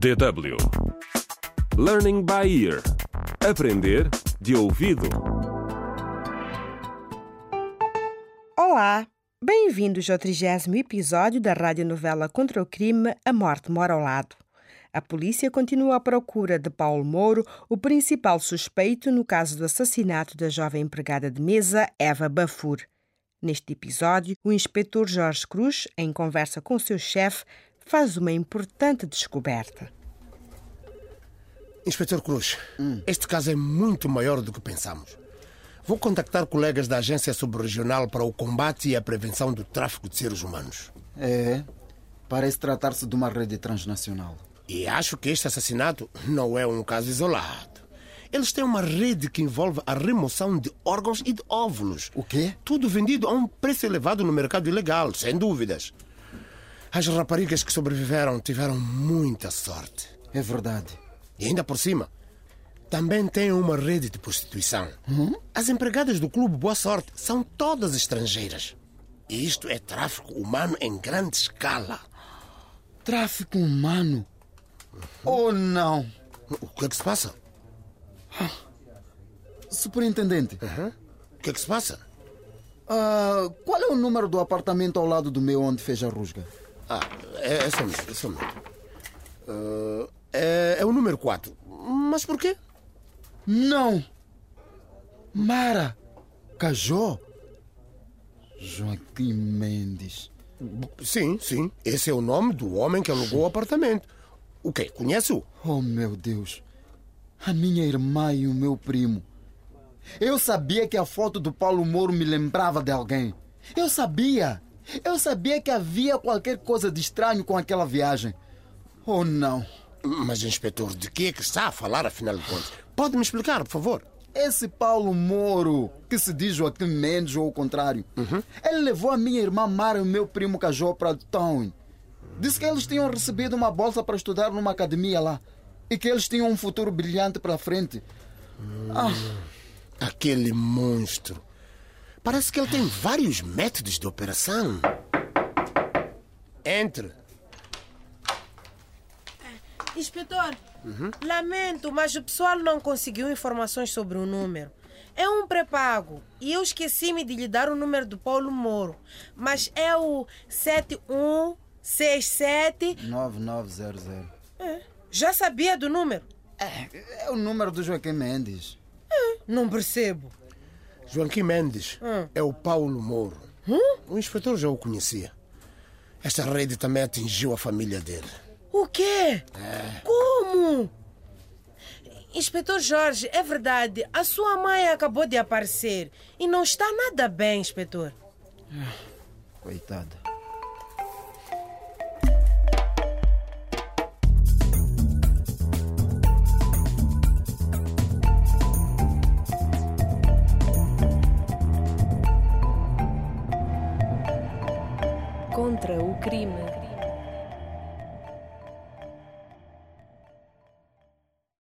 DW Learning by Ear Aprender de ouvido. Olá, bem-vindos ao trigésimo episódio da radionovela contra o crime A Morte Mora ao Lado. A polícia continua à procura de Paulo Mouro, o principal suspeito no caso do assassinato da jovem empregada de mesa Eva Bafur. Neste episódio, o inspetor Jorge Cruz, em conversa com seu chefe, faz uma importante descoberta. Inspetor Cruz, este caso é muito maior do que pensamos. Vou contactar colegas da Agência Subregional para o combate e a prevenção do tráfico de seres humanos. É, parece tratar-se de uma rede transnacional. E acho que este assassinato não é um caso isolado. Eles têm uma rede que envolve a remoção de órgãos e de óvulos. O quê? Tudo vendido a um preço elevado no mercado ilegal, sem dúvidas. As raparigas que sobreviveram tiveram muita sorte. É verdade. E ainda por cima, também têm uma rede de prostituição. As empregadas do clube Boa Sorte são todas estrangeiras. E isto é tráfico humano em grande escala. Tráfico humano? Oh, não. O que é que se passa? Superintendente, O que é que se passa? ah, qual é o número do apartamento ao lado do meu onde fez a rusga? Ah, é, é só um minuto, é só um minuto. Ah, é, é o número 4. Mas por quê? Não! Mara! Cajó! Joaquim Mendes. Sim, sim. Esse é o nome do homem que alugou o apartamento. O quê? Conhece-o? Oh, meu Deus! A minha irmã e o meu primo. Eu sabia que a foto do Paulo Moro me lembrava de alguém. Eu sabia! Eu sabia que havia qualquer coisa de estranho com aquela viagem. Oh, não! Mas, inspetor, de que é que está a falar, afinal de contas? Pode me explicar, por favor? Esse Paulo Moro, que se diz Joaquim Mendes ou o contrário, ele levou a minha irmã Mara e o meu primo Cajó para Town. Disse que eles tinham recebido uma bolsa para estudar numa academia lá e que eles tinham um futuro brilhante para frente. Ah, Aquele monstro. Parece que ele tem vários métodos de operação. Entre. Inspetor, lamento, mas o pessoal não conseguiu informações sobre o número. É um pré-pago e eu esqueci-me de lhe dar o número do Paulo Moro. Mas é o 7167. 9900. É, Já sabia do número? É, é o número do Joaquim Mendes. Não percebo. Joaquim Mendes Hum. é o Paulo Mouro. O inspetor já o conhecia. Esta rede também atingiu a família dele. O quê? Como? Inspetor Jorge, é verdade. A sua mãe acabou de aparecer e não está nada bem, inspetor. Coitada. Contra o crime.